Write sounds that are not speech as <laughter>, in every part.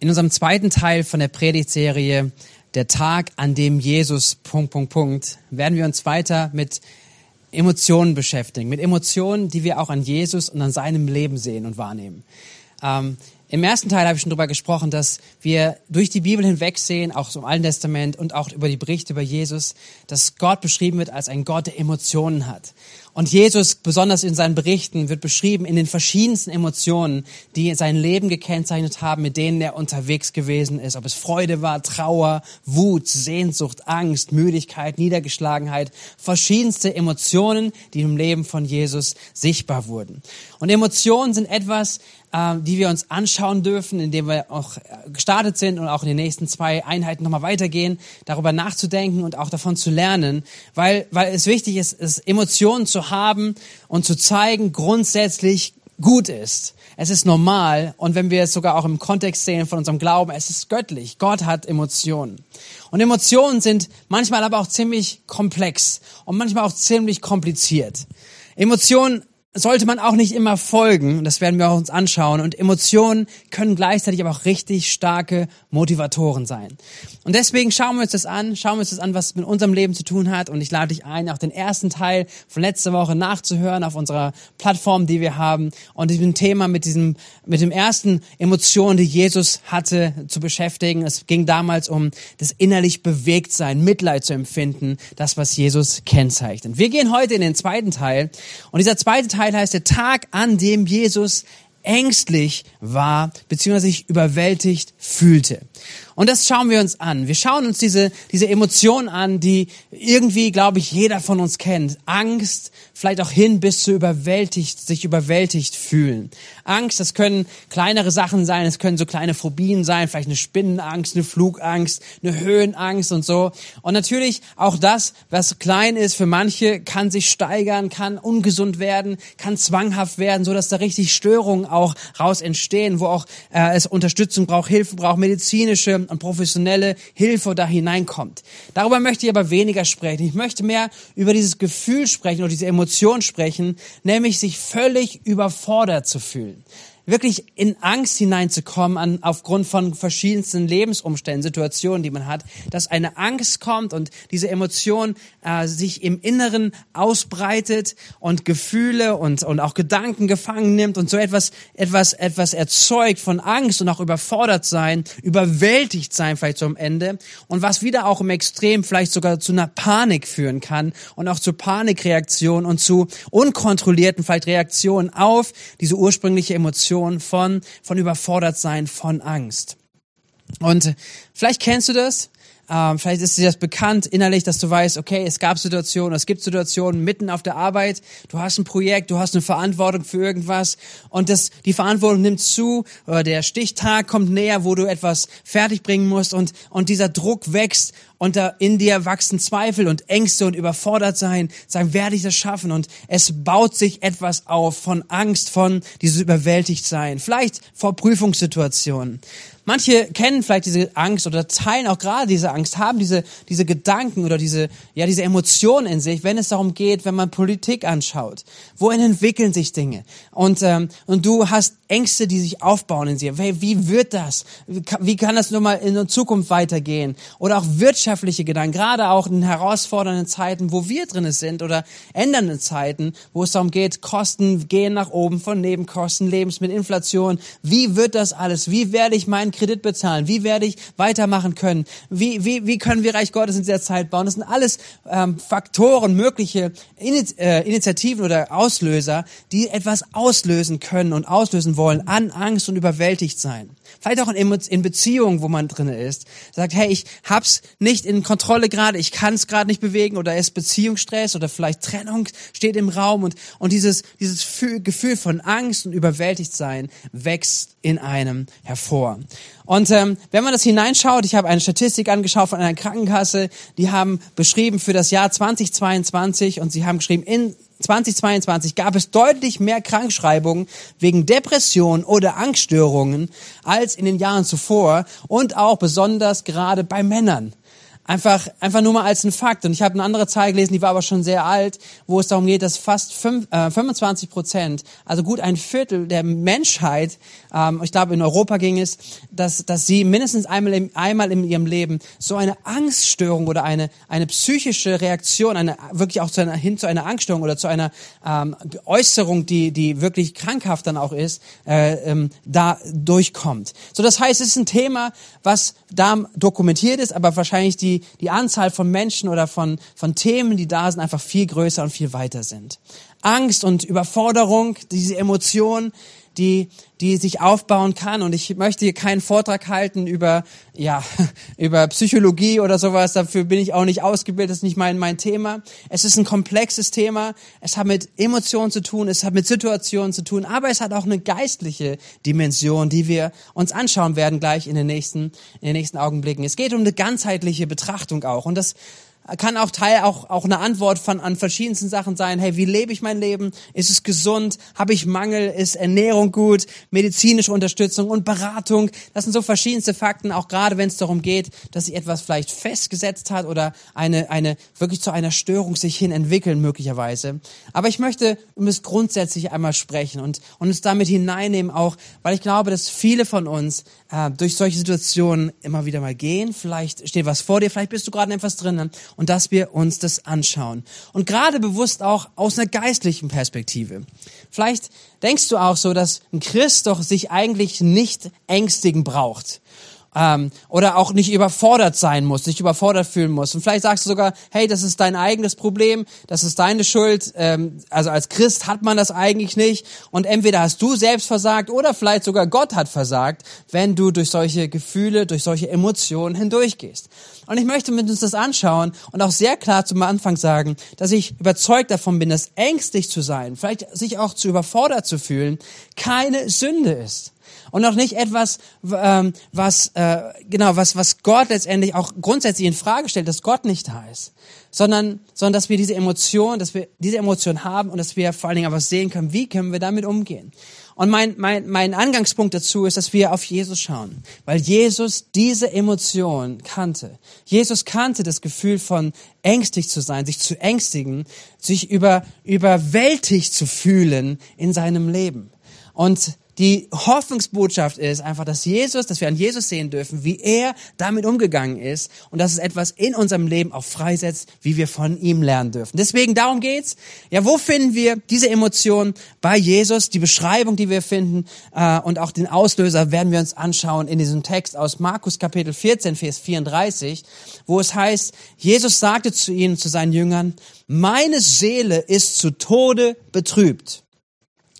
In unserem zweiten Teil von der Predigtserie Der Tag, an dem Jesus Punkt, Punkt, Punkt, werden wir uns weiter mit Emotionen beschäftigen. Mit Emotionen, die wir auch an Jesus und an seinem Leben sehen und wahrnehmen. Ähm, Im ersten Teil habe ich schon darüber gesprochen, dass wir durch die Bibel hinweg sehen, auch im Alten Testament und auch über die Berichte über Jesus, dass Gott beschrieben wird als ein Gott, der Emotionen hat. Und Jesus, besonders in seinen Berichten, wird beschrieben in den verschiedensten Emotionen, die sein Leben gekennzeichnet haben, mit denen er unterwegs gewesen ist. Ob es Freude war, Trauer, Wut, Sehnsucht, Angst, Müdigkeit, Niedergeschlagenheit. Verschiedenste Emotionen, die im Leben von Jesus sichtbar wurden. Und Emotionen sind etwas, äh, die wir uns anschauen dürfen, indem wir auch äh, gestartet sind und auch in den nächsten zwei Einheiten nochmal weitergehen, darüber nachzudenken und auch davon zu lernen, weil, weil es wichtig ist, es Emotionen zu haben und zu zeigen, grundsätzlich gut ist. Es ist normal und wenn wir es sogar auch im Kontext sehen von unserem Glauben, es ist göttlich. Gott hat Emotionen. Und Emotionen sind manchmal aber auch ziemlich komplex und manchmal auch ziemlich kompliziert. Emotionen sollte man auch nicht immer folgen. Das werden wir auch uns anschauen. Und Emotionen können gleichzeitig aber auch richtig starke Motivatoren sein. Und deswegen schauen wir uns das an, schauen wir uns das an, was es mit unserem Leben zu tun hat. Und ich lade dich ein, auch den ersten Teil von letzter Woche nachzuhören auf unserer Plattform, die wir haben. Und diesem Thema mit diesem, mit dem ersten Emotion, die Jesus hatte, zu beschäftigen. Es ging damals um das innerlich bewegt sein, Mitleid zu empfinden, das, was Jesus kennzeichnet. Wir gehen heute in den zweiten Teil. Und dieser zweite Teil heißt der Tag, an dem Jesus ängstlich war, beziehungsweise sich überwältigt fühlte. Und das schauen wir uns an. Wir schauen uns diese, diese Emotionen an, die irgendwie, glaube ich, jeder von uns kennt. Angst, vielleicht auch hin bis zu überwältigt, sich überwältigt fühlen. Angst, das können kleinere Sachen sein, es können so kleine Phobien sein, vielleicht eine Spinnenangst, eine Flugangst, eine Höhenangst und so. Und natürlich auch das, was klein ist für manche, kann sich steigern, kann ungesund werden, kann zwanghaft werden, so dass da richtig Störungen auch raus entstehen, wo auch äh, es Unterstützung braucht, Hilfe braucht, medizinische und professionelle Hilfe da hineinkommt. Darüber möchte ich aber weniger sprechen. Ich möchte mehr über dieses Gefühl sprechen oder diese Emotion sprechen, nämlich sich völlig überfordert zu fühlen wirklich in Angst hineinzukommen an, aufgrund von verschiedensten Lebensumständen, Situationen, die man hat, dass eine Angst kommt und diese Emotion äh, sich im Inneren ausbreitet und Gefühle und, und auch Gedanken gefangen nimmt und so etwas, etwas, etwas erzeugt von Angst und auch überfordert sein, überwältigt sein vielleicht am Ende und was wieder auch im Extrem vielleicht sogar zu einer Panik führen kann und auch zu Panikreaktionen und zu unkontrollierten vielleicht Reaktionen auf diese ursprüngliche Emotion Situation von, von überfordert sein, von Angst. Und vielleicht kennst du das. Ähm, vielleicht ist dir das bekannt innerlich, dass du weißt, okay, es gab Situationen, es gibt Situationen mitten auf der Arbeit, du hast ein Projekt, du hast eine Verantwortung für irgendwas und das, die Verantwortung nimmt zu, oder der Stichtag kommt näher, wo du etwas fertigbringen musst und, und dieser Druck wächst und da in dir wachsen Zweifel und Ängste und überfordert sein, sagen, werde ich das schaffen? Und es baut sich etwas auf von Angst, von dieses überwältigt sein, vielleicht vor Prüfungssituationen. Manche kennen vielleicht diese Angst oder teilen auch gerade diese Angst, haben diese, diese Gedanken oder diese, ja, diese Emotionen in sich, wenn es darum geht, wenn man Politik anschaut. Wohin entwickeln sich Dinge? Und, ähm, und du hast Ängste, die sich aufbauen in dir. Wie, wie wird das? Wie kann, das nur mal in der Zukunft weitergehen? Oder auch wirtschaftliche Gedanken, gerade auch in herausfordernden Zeiten, wo wir drin sind oder ändernden Zeiten, wo es darum geht, Kosten gehen nach oben von Nebenkosten, Lebensmittelinflation. Wie wird das alles? Wie werde ich meinen Kredit bezahlen? Wie werde ich weitermachen können? Wie, wie, wie können wir Reich Gottes in dieser Zeit bauen? Das sind alles ähm, Faktoren, mögliche Ini äh, Initiativen oder Auslöser, die etwas auslösen können und auslösen wollen an Angst und überwältigt sein. Vielleicht auch in, in Beziehungen, wo man drin ist. Sagt, hey, ich hab's nicht in Kontrolle gerade, ich kann es gerade nicht bewegen oder ist Beziehungsstress oder vielleicht Trennung steht im Raum und, und dieses, dieses Gefühl von Angst und überwältigt sein wächst in einem hervor. Und ähm, wenn man das hineinschaut, ich habe eine Statistik angeschaut von einer Krankenkasse, die haben beschrieben für das Jahr 2022 und sie haben geschrieben, in 2022 gab es deutlich mehr Krankschreibungen wegen Depression oder Angststörungen als in den Jahren zuvor und auch besonders gerade bei Männern. Einfach, einfach nur mal als ein Fakt. Und ich habe eine andere Zahl gelesen, die war aber schon sehr alt, wo es darum geht, dass fast fünf, äh, 25 Prozent, also gut ein Viertel der Menschheit, ähm, ich glaube in Europa ging es, dass, dass sie mindestens einmal, im, einmal in ihrem Leben so eine Angststörung oder eine, eine psychische Reaktion, eine, wirklich auch zu einer, hin zu einer Angststörung oder zu einer ähm, Äußerung, die, die wirklich krankhaft dann auch ist, äh, ähm, da durchkommt. So, das heißt, es ist ein Thema, was da dokumentiert ist, aber wahrscheinlich die die, Anzahl von Menschen oder von, von Themen, die da sind, einfach viel größer und viel weiter sind. Angst und Überforderung, diese Emotionen, die, die sich aufbauen kann. Und ich möchte hier keinen Vortrag halten über, ja, <laughs> über Psychologie oder sowas. Dafür bin ich auch nicht ausgebildet. Das ist nicht mein, mein Thema. Es ist ein komplexes Thema. Es hat mit Emotionen zu tun. Es hat mit Situationen zu tun. Aber es hat auch eine geistliche Dimension, die wir uns anschauen werden gleich in den nächsten, in den nächsten Augenblicken. Es geht um eine ganzheitliche Betrachtung auch. Und das kann auch Teil auch, auch eine Antwort von an verschiedensten Sachen sein. Hey, wie lebe ich mein Leben? Ist es gesund? Habe ich Mangel? Ist Ernährung gut? Medizinische Unterstützung und Beratung. Das sind so verschiedenste Fakten, auch gerade wenn es darum geht, dass sich etwas vielleicht festgesetzt hat oder eine, eine wirklich zu einer Störung sich hin entwickeln möglicherweise. Aber ich möchte um es grundsätzlich einmal sprechen und, und uns damit hineinnehmen auch, weil ich glaube, dass viele von uns äh, durch solche Situationen immer wieder mal gehen. Vielleicht steht was vor dir, vielleicht bist du gerade in etwas drinnen und dass wir uns das anschauen. Und gerade bewusst auch aus einer geistlichen Perspektive. Vielleicht denkst du auch so, dass ein Christ doch sich eigentlich nicht ängstigen braucht ähm, oder auch nicht überfordert sein muss, sich überfordert fühlen muss. Und vielleicht sagst du sogar, hey, das ist dein eigenes Problem, das ist deine Schuld. Ähm, also als Christ hat man das eigentlich nicht. Und entweder hast du selbst versagt oder vielleicht sogar Gott hat versagt, wenn du durch solche Gefühle, durch solche Emotionen hindurchgehst. Und ich möchte mit uns das anschauen und auch sehr klar zum Anfang sagen, dass ich überzeugt davon bin, dass ängstlich zu sein, vielleicht sich auch zu überfordert zu fühlen, keine Sünde ist und auch nicht etwas, ähm, was äh, genau was was Gott letztendlich auch grundsätzlich in Frage stellt, dass Gott nicht ist, sondern sondern dass wir diese Emotion, dass wir diese Emotion haben und dass wir vor allen Dingen aber sehen können, wie können wir damit umgehen. Und mein, mein, mein Angangspunkt dazu ist, dass wir auf Jesus schauen, weil Jesus diese Emotion kannte. Jesus kannte das Gefühl von ängstlich zu sein, sich zu ängstigen, sich über, überwältigt zu fühlen in seinem Leben. Und die Hoffnungsbotschaft ist einfach, dass Jesus, dass wir an Jesus sehen dürfen, wie er damit umgegangen ist und dass es etwas in unserem Leben auch freisetzt, wie wir von ihm lernen dürfen. Deswegen darum geht's. Ja, wo finden wir diese Emotionen bei Jesus? Die Beschreibung, die wir finden äh, und auch den Auslöser werden wir uns anschauen in diesem Text aus Markus Kapitel 14, Vers 34, wo es heißt, Jesus sagte zu ihnen, zu seinen Jüngern, meine Seele ist zu Tode betrübt.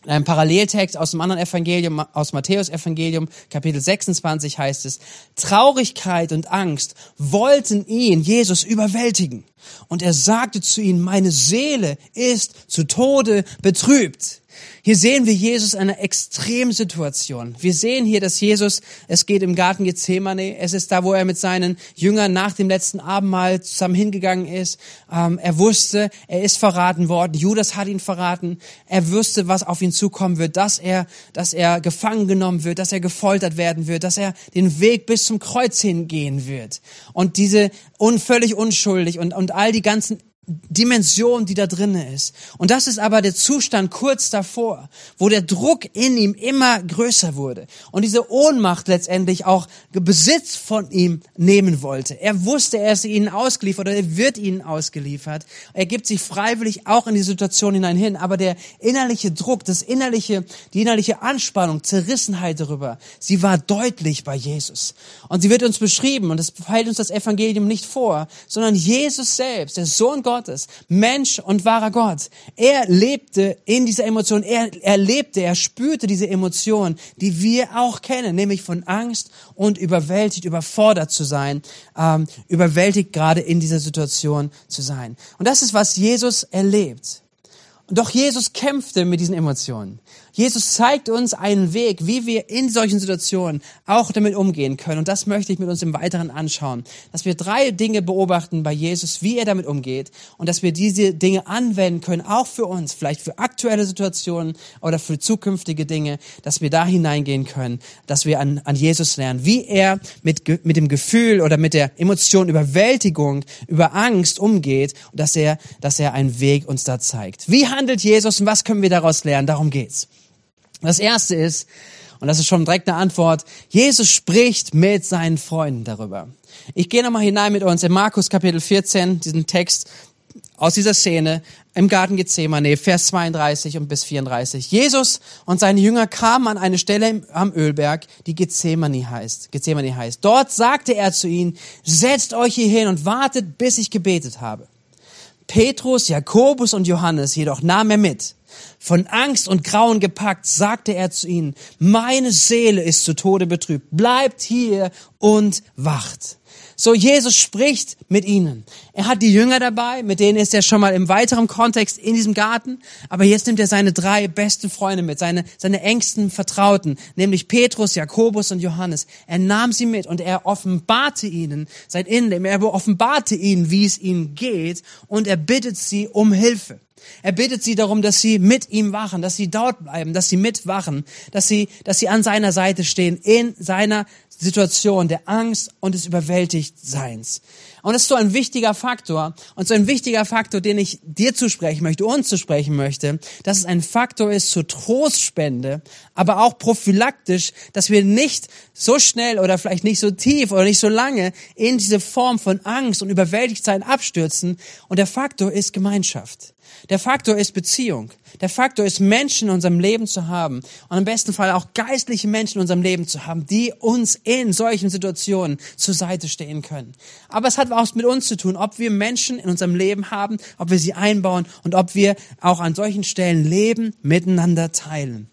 In einem Paralleltext aus dem anderen Evangelium, aus Matthäus Evangelium, Kapitel 26 heißt es, Traurigkeit und Angst wollten ihn, Jesus, überwältigen. Und er sagte zu ihnen, meine Seele ist zu Tode betrübt. Hier sehen wir Jesus in einer Extremsituation. Wir sehen hier, dass Jesus, es geht im Garten Gethsemane, es ist da, wo er mit seinen Jüngern nach dem letzten Abendmahl zusammen hingegangen ist. Ähm, er wusste, er ist verraten worden. Judas hat ihn verraten. Er wusste, was auf ihn zukommen wird, dass er, dass er gefangen genommen wird, dass er gefoltert werden wird, dass er den Weg bis zum Kreuz hingehen wird. Und diese un, völlig unschuldig und, und all die ganzen Dimension, die da drinne ist. Und das ist aber der Zustand kurz davor, wo der Druck in ihm immer größer wurde und diese Ohnmacht letztendlich auch Besitz von ihm nehmen wollte. Er wusste, er ist ihnen ausgeliefert oder er wird ihnen ausgeliefert. Er gibt sich freiwillig auch in die Situation hinein hin, aber der innerliche Druck, das innerliche, die innerliche Anspannung, Zerrissenheit darüber, sie war deutlich bei Jesus. Und sie wird uns beschrieben und das hält uns das Evangelium nicht vor, sondern Jesus selbst, der Sohn Gottes, Gottes, Mensch und wahrer Gott. Er lebte in dieser Emotion, er, er lebte, er spürte diese Emotion, die wir auch kennen, nämlich von Angst und überwältigt, überfordert zu sein, ähm, überwältigt gerade in dieser Situation zu sein. Und das ist, was Jesus erlebt. Doch Jesus kämpfte mit diesen Emotionen. Jesus zeigt uns einen Weg, wie wir in solchen Situationen auch damit umgehen können. Und das möchte ich mit uns im Weiteren anschauen. Dass wir drei Dinge beobachten bei Jesus, wie er damit umgeht und dass wir diese Dinge anwenden können, auch für uns, vielleicht für aktuelle Situationen oder für zukünftige Dinge, dass wir da hineingehen können, dass wir an, an Jesus lernen, wie er mit, mit dem Gefühl oder mit der Emotion Überwältigung, über Angst umgeht und dass er, dass er einen Weg uns da zeigt. Wie handelt Jesus und was können wir daraus lernen? Darum geht's. Das erste ist, und das ist schon direkt eine Antwort, Jesus spricht mit seinen Freunden darüber. Ich gehe nochmal hinein mit uns in Markus Kapitel 14, diesen Text aus dieser Szene im Garten Gethsemane, Vers 32 und bis 34. Jesus und seine Jünger kamen an eine Stelle am Ölberg, die Gethsemane heißt. Gethsemane heißt. Dort sagte er zu ihnen, setzt euch hier hin und wartet, bis ich gebetet habe. Petrus, Jakobus und Johannes jedoch nahm er mit. Von Angst und Grauen gepackt, sagte er zu ihnen, meine Seele ist zu Tode betrübt, bleibt hier und wacht. So, Jesus spricht mit ihnen. Er hat die Jünger dabei, mit denen ist er schon mal im weiteren Kontext in diesem Garten. Aber jetzt nimmt er seine drei besten Freunde mit, seine, seine engsten Vertrauten, nämlich Petrus, Jakobus und Johannes. Er nahm sie mit und er offenbarte ihnen sein Innenleben. Er offenbarte ihnen, wie es ihnen geht und er bittet sie um Hilfe. Er bittet sie darum, dass sie mit ihm wachen, dass sie dort bleiben, dass sie mitwachen, dass sie, dass sie an seiner Seite stehen in seiner Situation der Angst und des Überwältigtseins. Und das ist so ein wichtiger Faktor und so ein wichtiger Faktor, den ich dir zusprechen möchte, uns zusprechen möchte, dass es ein Faktor ist zur Trostspende, aber auch prophylaktisch, dass wir nicht so schnell oder vielleicht nicht so tief oder nicht so lange in diese Form von Angst und Überwältigtsein abstürzen. Und der Faktor ist Gemeinschaft. Der Faktor ist Beziehung. Der Faktor ist Menschen in unserem Leben zu haben und im besten Fall auch geistliche Menschen in unserem Leben zu haben, die uns in solchen Situationen zur Seite stehen können. Aber es hat auch mit uns zu tun, ob wir Menschen in unserem Leben haben, ob wir sie einbauen und ob wir auch an solchen Stellen Leben miteinander teilen.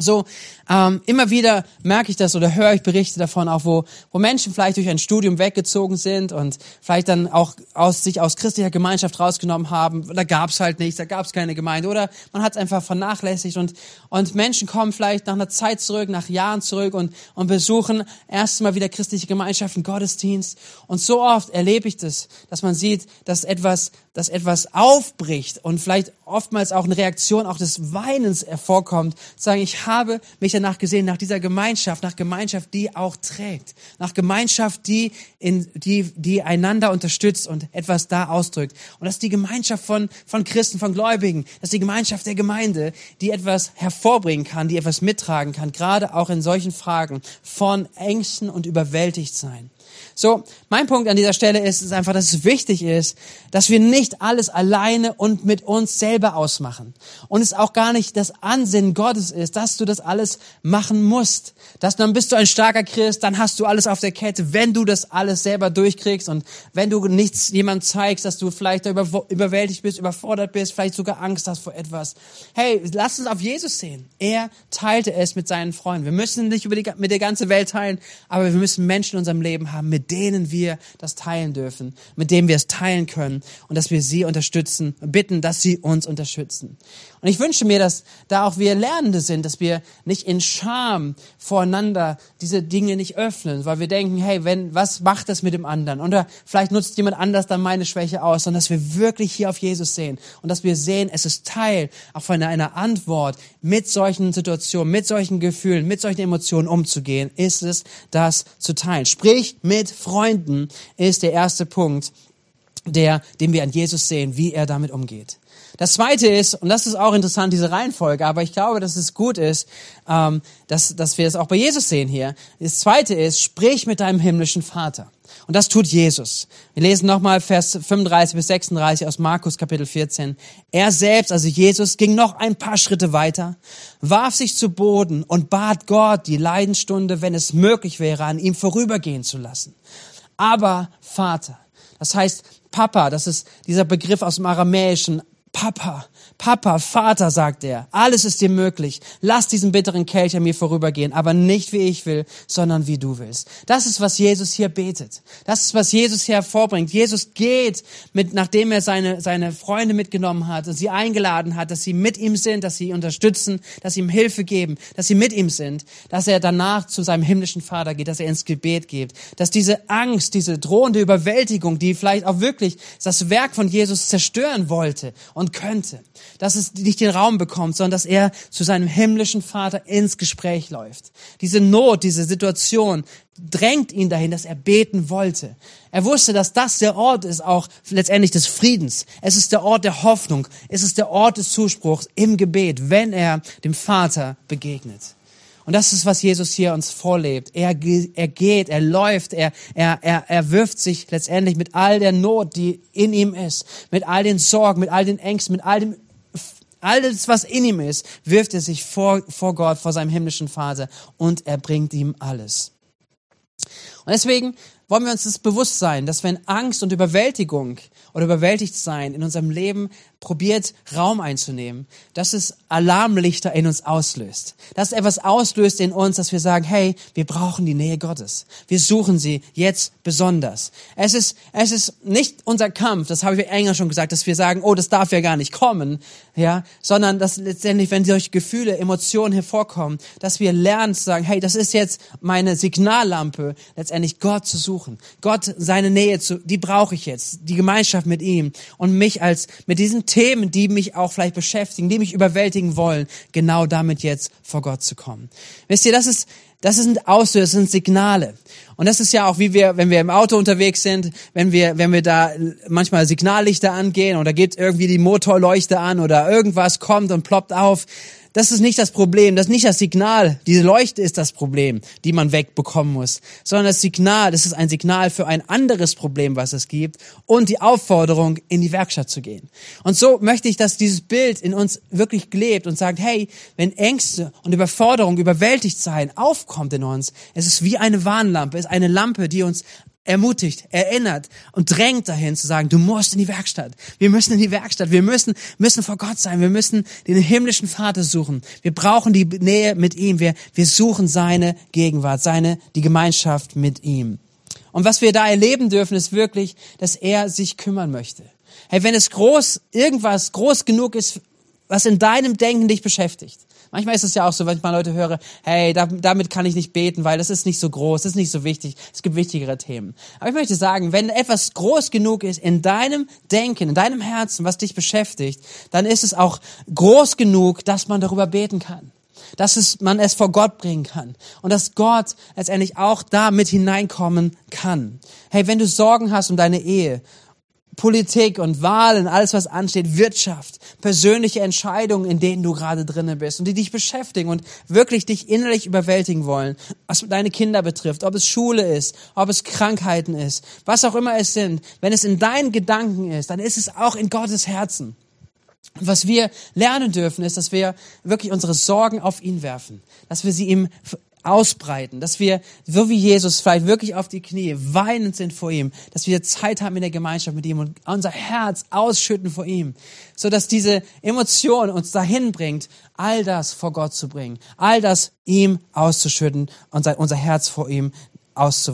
So, ähm, immer wieder merke ich das oder höre ich Berichte davon, auch wo, wo Menschen vielleicht durch ein Studium weggezogen sind und vielleicht dann auch aus sich aus christlicher Gemeinschaft rausgenommen haben. Da gab es halt nichts, da gab es keine Gemeinde oder man hat es einfach vernachlässigt und, und Menschen kommen vielleicht nach einer Zeit zurück, nach Jahren zurück und, und besuchen erstmal wieder christliche Gemeinschaften, Gottesdienst. Und so oft erlebe ich das, dass man sieht, dass etwas, dass etwas aufbricht und vielleicht oftmals auch eine Reaktion auch des Weinens hervorkommt, sagen, ich habe mich danach gesehen, nach dieser Gemeinschaft, nach Gemeinschaft, die auch trägt, nach Gemeinschaft, die, in, die, die einander unterstützt und etwas da ausdrückt. Und das ist die Gemeinschaft von, von Christen, von Gläubigen, das ist die Gemeinschaft der Gemeinde, die etwas hervorbringen kann, die etwas mittragen kann, gerade auch in solchen Fragen von Ängsten und überwältigt sein. So, mein Punkt an dieser Stelle ist, ist einfach, dass es wichtig ist, dass wir nicht alles alleine und mit uns selber ausmachen. Und es auch gar nicht das Ansinnen Gottes ist, dass du das alles machen musst. Dass dann bist du ein starker Christ, dann hast du alles auf der Kette, wenn du das alles selber durchkriegst und wenn du nichts jemand zeigst, dass du vielleicht über, überwältigt bist, überfordert bist, vielleicht sogar Angst hast vor etwas. Hey, lass uns auf Jesus sehen. Er teilte es mit seinen Freunden. Wir müssen nicht über die, mit der ganzen Welt teilen, aber wir müssen Menschen in unserem Leben haben, mit denen wir das teilen dürfen, mit denen wir es teilen können und dass wir sie unterstützen, bitten, dass sie uns unterstützen. Und ich wünsche mir, dass da auch wir Lernende sind, dass wir nicht in Scham voreinander diese Dinge nicht öffnen, weil wir denken, hey, wenn, was macht das mit dem anderen? Oder vielleicht nutzt jemand anders dann meine Schwäche aus, sondern dass wir wirklich hier auf Jesus sehen und dass wir sehen, es ist Teil auch von einer Antwort, mit solchen Situationen, mit solchen Gefühlen, mit solchen Emotionen umzugehen, ist es, das zu teilen. Sprich mit Freunden ist der erste Punkt, der, den wir an Jesus sehen, wie er damit umgeht. Das zweite ist, und das ist auch interessant, diese Reihenfolge, aber ich glaube, dass es gut ist, ähm, dass, dass wir es auch bei Jesus sehen hier. Das zweite ist, sprich mit deinem himmlischen Vater. Und das tut Jesus. Wir lesen nochmal Vers 35 bis 36 aus Markus Kapitel 14. Er selbst, also Jesus, ging noch ein paar Schritte weiter, warf sich zu Boden und bat Gott, die Leidensstunde, wenn es möglich wäre, an ihm vorübergehen zu lassen. Aber Vater, das heißt Papa, das ist dieser Begriff aus dem Aramäischen, Papa, Papa, Vater, sagt er, alles ist dir möglich. Lass diesen bitteren Kelch an mir vorübergehen, aber nicht wie ich will, sondern wie du willst. Das ist, was Jesus hier betet. Das ist, was Jesus hier hervorbringt. Jesus geht mit, nachdem er seine, seine Freunde mitgenommen hat und sie eingeladen hat, dass sie mit ihm sind, dass sie ihn unterstützen, dass sie ihm Hilfe geben, dass sie mit ihm sind, dass er danach zu seinem himmlischen Vater geht, dass er ins Gebet geht, dass diese Angst, diese drohende Überwältigung, die vielleicht auch wirklich das Werk von Jesus zerstören wollte und könnte, dass es nicht den Raum bekommt, sondern dass er zu seinem himmlischen Vater ins Gespräch läuft. Diese Not, diese Situation drängt ihn dahin, dass er beten wollte. Er wusste, dass das der Ort ist auch letztendlich des Friedens. Es ist der Ort der Hoffnung. Es ist der Ort des Zuspruchs im Gebet, wenn er dem Vater begegnet. Und das ist, was Jesus hier uns vorlebt. Er, er geht, er läuft, er, er, er, er wirft sich letztendlich mit all der Not, die in ihm ist, mit all den Sorgen, mit all den Ängsten, mit all dem alles, was in ihm ist, wirft er sich vor, vor Gott, vor seinem himmlischen Vater und er bringt ihm alles. Und deswegen wollen wir uns das bewusst sein, dass wenn Angst und Überwältigung oder überwältigt sein in unserem Leben probiert, Raum einzunehmen, dass es Alarmlichter in uns auslöst. Dass etwas auslöst in uns, dass wir sagen, hey, wir brauchen die Nähe Gottes. Wir suchen sie jetzt besonders. Es ist, es ist nicht unser Kampf, das habe ich enger schon gesagt, dass wir sagen, oh, das darf ja gar nicht kommen, ja, sondern dass letztendlich, wenn solche Gefühle, Emotionen hervorkommen, dass wir lernen zu sagen, hey, das ist jetzt meine Signallampe, letztendlich Gott zu suchen. Gott, seine Nähe zu, die brauche ich jetzt, die Gemeinschaft mit ihm und mich als, mit diesen Themen, die mich auch vielleicht beschäftigen, die mich überwältigen wollen, genau damit jetzt vor Gott zu kommen. Wisst ihr, das ist, das sind Auslöser, das sind Signale. Und das ist ja auch, wie wir, wenn wir im Auto unterwegs sind, wenn wir, wenn wir da manchmal Signallichter angehen oder geht irgendwie die Motorleuchte an oder irgendwas kommt und ploppt auf, das ist nicht das Problem, das ist nicht das Signal. Diese Leuchte ist das Problem, die man wegbekommen muss, sondern das Signal, das ist ein Signal für ein anderes Problem, was es gibt und die Aufforderung, in die Werkstatt zu gehen. Und so möchte ich, dass dieses Bild in uns wirklich lebt und sagt, hey, wenn Ängste und Überforderung, überwältigt sein aufkommt in uns, es ist wie eine Warnlampe, es ist eine Lampe, die uns ermutigt, erinnert und drängt dahin zu sagen, du musst in die Werkstatt. Wir müssen in die Werkstatt. Wir müssen, müssen vor Gott sein. Wir müssen den himmlischen Vater suchen. Wir brauchen die Nähe mit ihm. Wir, wir suchen seine Gegenwart, seine, die Gemeinschaft mit ihm. Und was wir da erleben dürfen, ist wirklich, dass er sich kümmern möchte. Hey, wenn es groß, irgendwas groß genug ist, was in deinem Denken dich beschäftigt, Manchmal ist es ja auch so, wenn ich mal Leute höre, hey, damit kann ich nicht beten, weil das ist nicht so groß, das ist nicht so wichtig, es gibt wichtigere Themen. Aber ich möchte sagen, wenn etwas groß genug ist in deinem Denken, in deinem Herzen, was dich beschäftigt, dann ist es auch groß genug, dass man darüber beten kann dass es, man es vor Gott bringen kann und dass Gott letztendlich auch da mit hineinkommen kann. Hey, wenn du Sorgen hast um deine Ehe Politik und Wahlen, alles was ansteht, Wirtschaft, persönliche Entscheidungen, in denen du gerade drinnen bist und die dich beschäftigen und wirklich dich innerlich überwältigen wollen, was deine Kinder betrifft, ob es Schule ist, ob es Krankheiten ist, was auch immer es sind. Wenn es in deinen Gedanken ist, dann ist es auch in Gottes Herzen. Und was wir lernen dürfen, ist, dass wir wirklich unsere Sorgen auf ihn werfen, dass wir sie ihm ausbreiten, dass wir, so wie Jesus, vielleicht wirklich auf die Knie weinend sind vor ihm, dass wir Zeit haben in der Gemeinschaft mit ihm und unser Herz ausschütten vor ihm, so dass diese Emotion uns dahin bringt, all das vor Gott zu bringen, all das ihm auszuschütten und unser Herz vor ihm aus,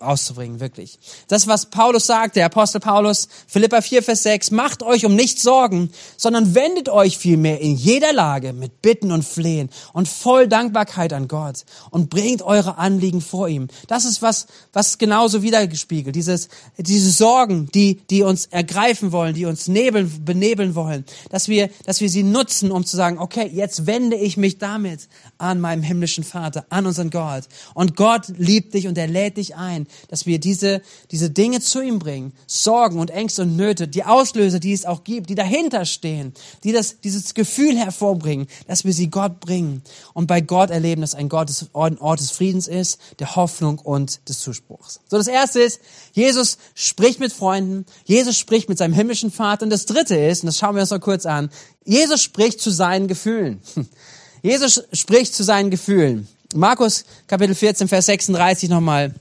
auszubringen, wirklich. Das, was Paulus sagt, der Apostel Paulus, Philippa 4, Vers 6, macht euch um nichts Sorgen, sondern wendet euch vielmehr in jeder Lage mit Bitten und Flehen und voll Dankbarkeit an Gott und bringt eure Anliegen vor ihm. Das ist was, was genauso wiedergespiegelt. Dieses, diese Sorgen, die, die uns ergreifen wollen, die uns nebeln, benebeln wollen, dass wir, dass wir sie nutzen, um zu sagen, okay, jetzt wende ich mich damit an meinem himmlischen Vater, an unseren Gott. Und Gott liebt dich und er lädt dich ein, dass wir diese, diese Dinge zu ihm bringen, Sorgen und Ängste und Nöte, die Auslöser, die es auch gibt, die dahinter stehen, die das, dieses Gefühl hervorbringen, dass wir sie Gott bringen und bei Gott erleben, dass ein Gott des, ein Ort des Friedens ist, der Hoffnung und des Zuspruchs. So, das erste ist, Jesus spricht mit Freunden, Jesus spricht mit seinem himmlischen Vater und das dritte ist, und das schauen wir uns noch kurz an, Jesus spricht zu seinen Gefühlen. <laughs> Jesus spricht zu seinen Gefühlen. Markus Kapitel 14, Vers 36 nochmal.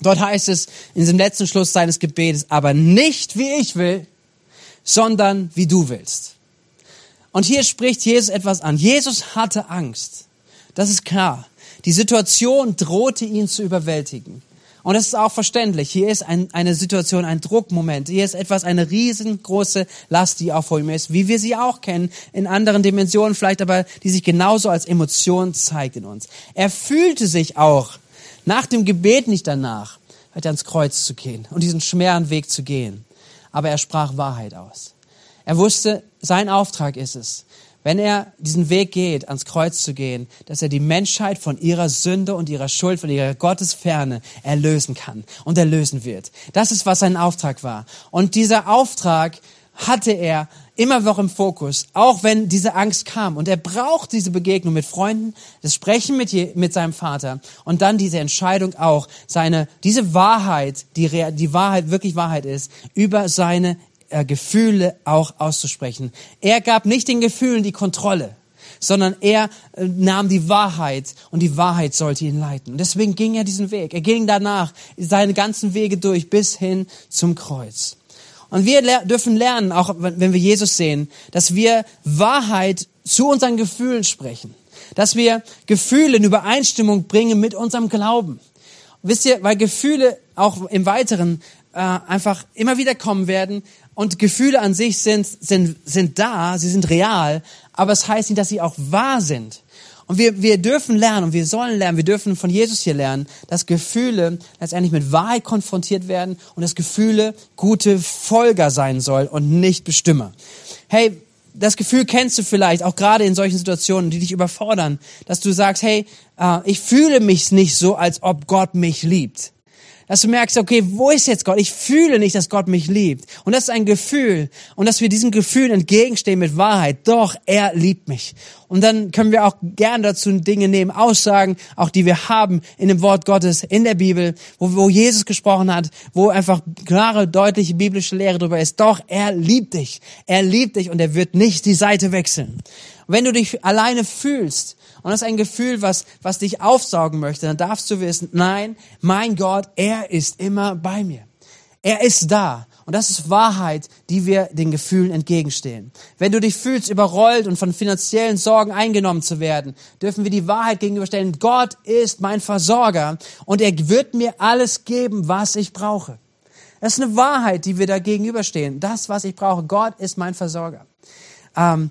Dort heißt es in diesem letzten Schluss seines Gebetes, aber nicht wie ich will, sondern wie du willst. Und hier spricht Jesus etwas an. Jesus hatte Angst. Das ist klar. Die Situation drohte ihn zu überwältigen. Und das ist auch verständlich. Hier ist ein, eine Situation, ein Druckmoment. Hier ist etwas, eine riesengroße Last, die vor ihm ist, wie wir sie auch kennen, in anderen Dimensionen vielleicht, aber die sich genauso als Emotion zeigt in uns. Er fühlte sich auch nach dem Gebet nicht danach, weiter ans Kreuz zu gehen und diesen schweren Weg zu gehen. Aber er sprach Wahrheit aus. Er wusste, sein Auftrag ist es, wenn er diesen Weg geht, ans Kreuz zu gehen, dass er die Menschheit von ihrer Sünde und ihrer Schuld, von ihrer Gottesferne erlösen kann und erlösen wird. Das ist, was sein Auftrag war. Und dieser Auftrag hatte er immer noch im Fokus, auch wenn diese Angst kam. Und er braucht diese Begegnung mit Freunden, das Sprechen mit, je, mit seinem Vater und dann diese Entscheidung auch, seine, diese Wahrheit, die, die Wahrheit wirklich Wahrheit ist, über seine äh, Gefühle auch auszusprechen. Er gab nicht den Gefühlen die Kontrolle, sondern er äh, nahm die Wahrheit und die Wahrheit sollte ihn leiten. Und deswegen ging er diesen Weg. Er ging danach seine ganzen Wege durch bis hin zum Kreuz. Und wir le dürfen lernen, auch wenn wir Jesus sehen, dass wir Wahrheit zu unseren Gefühlen sprechen. Dass wir Gefühle in Übereinstimmung bringen mit unserem Glauben. Wisst ihr, weil Gefühle auch im Weiteren äh, einfach immer wieder kommen werden, und Gefühle an sich sind, sind, sind da, sie sind real, aber es heißt nicht, dass sie auch wahr sind. Und wir, wir dürfen lernen und wir sollen lernen, wir dürfen von Jesus hier lernen, dass Gefühle letztendlich mit Wahrheit konfrontiert werden und dass Gefühle gute Folger sein soll und nicht Bestimmer. Hey, das Gefühl kennst du vielleicht auch gerade in solchen Situationen, die dich überfordern, dass du sagst, hey, äh, ich fühle mich nicht so, als ob Gott mich liebt dass du merkst, okay, wo ist jetzt Gott? Ich fühle nicht, dass Gott mich liebt. Und das ist ein Gefühl. Und dass wir diesem Gefühl entgegenstehen mit Wahrheit. Doch, er liebt mich. Und dann können wir auch gern dazu Dinge nehmen, Aussagen, auch die wir haben in dem Wort Gottes, in der Bibel, wo, wo Jesus gesprochen hat, wo einfach klare, deutliche biblische Lehre darüber ist. Doch, er liebt dich. Er liebt dich und er wird nicht die Seite wechseln. Und wenn du dich alleine fühlst, und das ist ein Gefühl, was, was dich aufsaugen möchte, dann darfst du wissen, nein, mein Gott, er ist immer bei mir. Er ist da. Und das ist Wahrheit, die wir den Gefühlen entgegenstehen. Wenn du dich fühlst, überrollt und von finanziellen Sorgen eingenommen zu werden, dürfen wir die Wahrheit gegenüberstellen. Gott ist mein Versorger und er wird mir alles geben, was ich brauche. Das ist eine Wahrheit, die wir da gegenüberstehen. Das, was ich brauche. Gott ist mein Versorger. Ähm,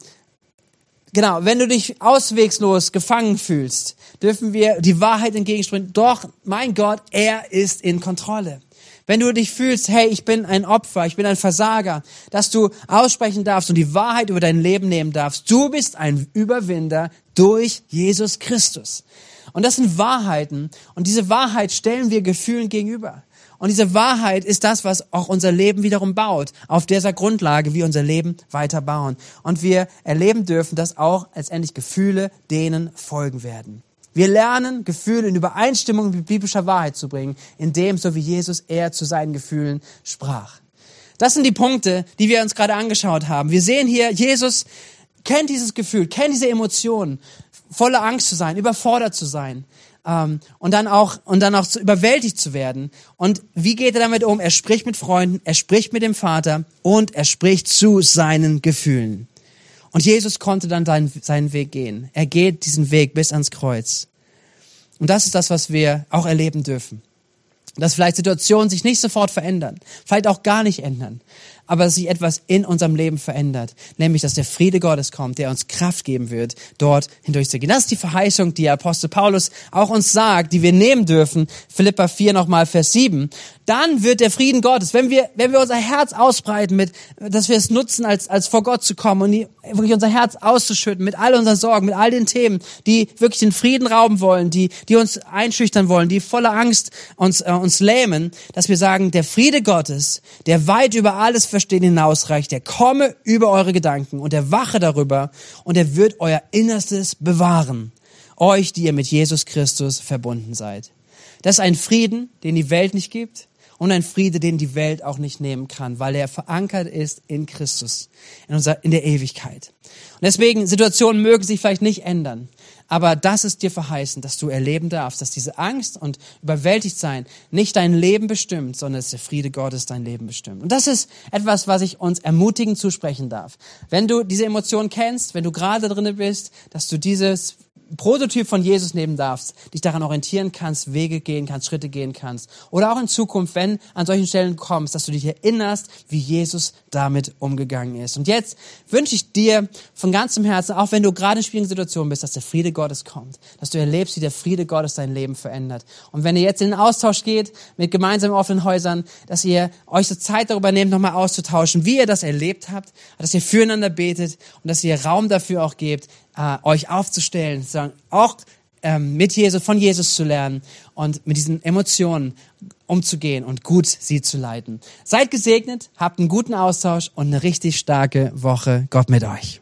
Genau, wenn du dich auswegslos gefangen fühlst, dürfen wir die Wahrheit entgegenspringen. Doch, mein Gott, er ist in Kontrolle. Wenn du dich fühlst, hey, ich bin ein Opfer, ich bin ein Versager, dass du aussprechen darfst und die Wahrheit über dein Leben nehmen darfst. Du bist ein Überwinder durch Jesus Christus. Und das sind Wahrheiten. Und diese Wahrheit stellen wir Gefühlen gegenüber. Und diese Wahrheit ist das, was auch unser Leben wiederum baut. Auf dieser Grundlage wir unser Leben weiter bauen. Und wir erleben dürfen, dass auch letztendlich Gefühle denen folgen werden. Wir lernen, Gefühle in Übereinstimmung mit biblischer Wahrheit zu bringen, indem, so wie Jesus er zu seinen Gefühlen sprach. Das sind die Punkte, die wir uns gerade angeschaut haben. Wir sehen hier, Jesus kennt dieses Gefühl, kennt diese Emotionen, voller Angst zu sein, überfordert zu sein ähm, und dann auch und dann auch zu, überwältigt zu werden. Und wie geht er damit um? Er spricht mit Freunden, er spricht mit dem Vater und er spricht zu seinen Gefühlen. Und Jesus konnte dann seinen, seinen Weg gehen. Er geht diesen Weg bis ans Kreuz. Und das ist das, was wir auch erleben dürfen. Dass vielleicht Situationen sich nicht sofort verändern, vielleicht auch gar nicht ändern, aber sich etwas in unserem Leben verändert. Nämlich, dass der Friede Gottes kommt, der uns Kraft geben wird, dort hindurchzugehen. Das ist die Verheißung, die Apostel Paulus auch uns sagt, die wir nehmen dürfen. Philippa 4 nochmal, Vers 7 dann wird der Frieden Gottes, wenn wir, wenn wir unser Herz ausbreiten mit, dass wir es nutzen, als, als vor Gott zu kommen und wirklich unser Herz auszuschütten mit all unseren Sorgen, mit all den Themen, die wirklich den Frieden rauben wollen, die, die uns einschüchtern wollen, die voller Angst uns, äh, uns lähmen, dass wir sagen, der Friede Gottes, der weit über alles Verstehen hinausreicht, der komme über eure Gedanken und der wache darüber und er wird euer Innerstes bewahren. Euch, die ihr mit Jesus Christus verbunden seid. Das ist ein Frieden, den die Welt nicht gibt und ein Friede, den die Welt auch nicht nehmen kann, weil er verankert ist in Christus, in, unserer, in der Ewigkeit. Und deswegen, Situationen mögen sich vielleicht nicht ändern, Aber das ist dir verheißen, dass du erleben darfst, dass diese Angst und überwältigt sein nicht dein Leben bestimmt, sondern dass der Friede Gottes dein Leben bestimmt. Und das ist etwas, was ich uns ermutigend zusprechen darf. Wenn du diese Emotionen kennst, wenn du gerade drinne bist, dass du dieses Prototyp von Jesus nehmen darfst, dich daran orientieren kannst, Wege gehen kannst, Schritte gehen kannst. Oder auch in Zukunft, wenn an solchen Stellen kommst, dass du dich erinnerst, wie Jesus damit umgegangen ist. Und jetzt wünsche ich dir von ganzem Herzen, auch wenn du gerade in schwierigen Situationen bist, dass der Friede Gottes kommt, dass du erlebst, wie der Friede Gottes dein Leben verändert. Und wenn ihr jetzt in den Austausch geht mit gemeinsamen offenen Häusern, dass ihr euch so Zeit darüber nehmt, nochmal auszutauschen, wie ihr das erlebt habt, dass ihr füreinander betet und dass ihr Raum dafür auch gebt, äh, euch aufzustellen, sondern auch ähm, mit Jesus, von Jesus zu lernen und mit diesen Emotionen umzugehen und gut sie zu leiten. Seid gesegnet, habt einen guten Austausch und eine richtig starke Woche. Gott mit euch.